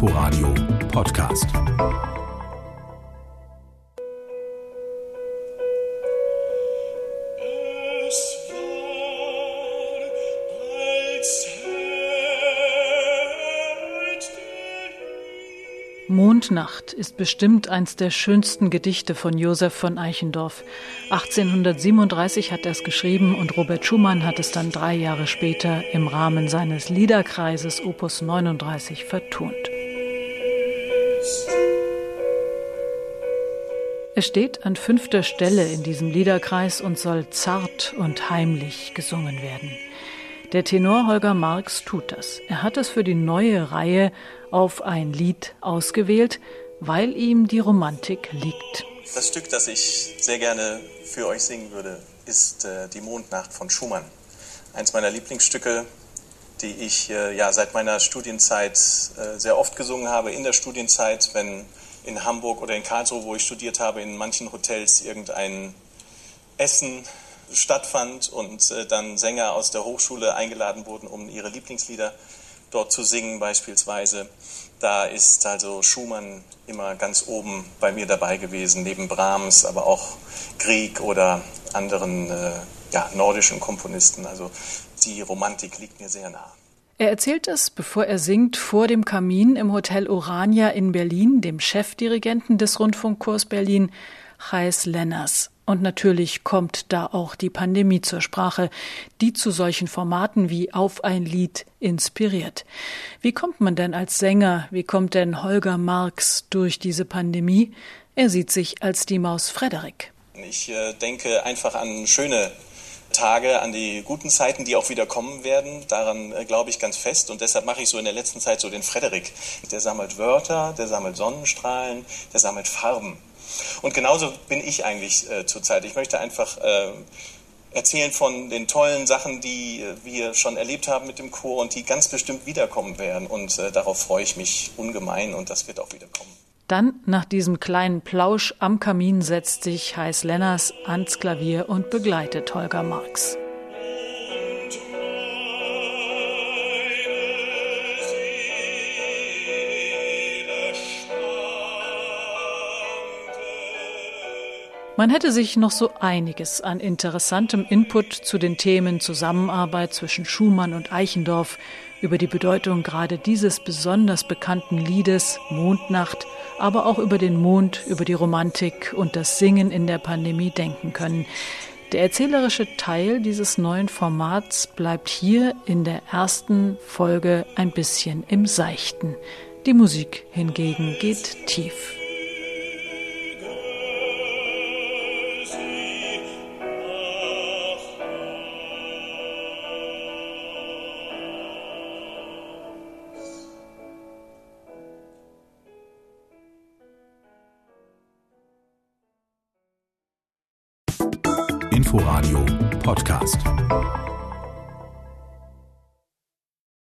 Inforadio Podcast. Mondnacht ist bestimmt eins der schönsten Gedichte von Josef von Eichendorff. 1837 hat er es geschrieben und Robert Schumann hat es dann drei Jahre später im Rahmen seines Liederkreises Opus 39 vertont. Es steht an fünfter Stelle in diesem Liederkreis und soll zart und heimlich gesungen werden. Der Tenor Holger Marx tut das. Er hat es für die neue Reihe auf ein Lied ausgewählt, weil ihm die Romantik liegt. Das Stück, das ich sehr gerne für euch singen würde, ist äh, Die Mondnacht von Schumann. Eins meiner Lieblingsstücke, die ich äh, ja seit meiner Studienzeit äh, sehr oft gesungen habe. In der Studienzeit, wenn in Hamburg oder in Karlsruhe, wo ich studiert habe, in manchen Hotels irgendein Essen stattfand und äh, dann Sänger aus der Hochschule eingeladen wurden, um ihre Lieblingslieder dort zu singen beispielsweise. Da ist also Schumann immer ganz oben bei mir dabei gewesen, neben Brahms, aber auch Grieg oder anderen äh, ja, nordischen Komponisten. Also die Romantik liegt mir sehr nah. Er erzählt es, bevor er singt, vor dem Kamin im Hotel Orania in Berlin, dem Chefdirigenten des Rundfunkchors Berlin, Chais Lenners. Und natürlich kommt da auch die Pandemie zur Sprache, die zu solchen Formaten wie Auf ein Lied inspiriert. Wie kommt man denn als Sänger, wie kommt denn Holger Marx durch diese Pandemie? Er sieht sich als die Maus Frederik. Ich äh, denke einfach an schöne Tage, an die guten Zeiten, die auch wieder kommen werden. Daran äh, glaube ich ganz fest. Und deshalb mache ich so in der letzten Zeit so den Frederik. Der sammelt Wörter, der sammelt Sonnenstrahlen, der sammelt Farben. Und genauso bin ich eigentlich äh, zurzeit. Ich möchte einfach äh, erzählen von den tollen Sachen, die äh, wir schon erlebt haben mit dem Chor und die ganz bestimmt wiederkommen werden. Und äh, darauf freue ich mich ungemein und das wird auch wiederkommen. Dann, nach diesem kleinen Plausch am Kamin, setzt sich Heiß Lenners ans Klavier und begleitet Holger Marx. Man hätte sich noch so einiges an interessantem Input zu den Themen Zusammenarbeit zwischen Schumann und Eichendorff, über die Bedeutung gerade dieses besonders bekannten Liedes Mondnacht, aber auch über den Mond, über die Romantik und das Singen in der Pandemie denken können. Der erzählerische Teil dieses neuen Formats bleibt hier in der ersten Folge ein bisschen im Seichten. Die Musik hingegen geht tief. Inforadio Podcast.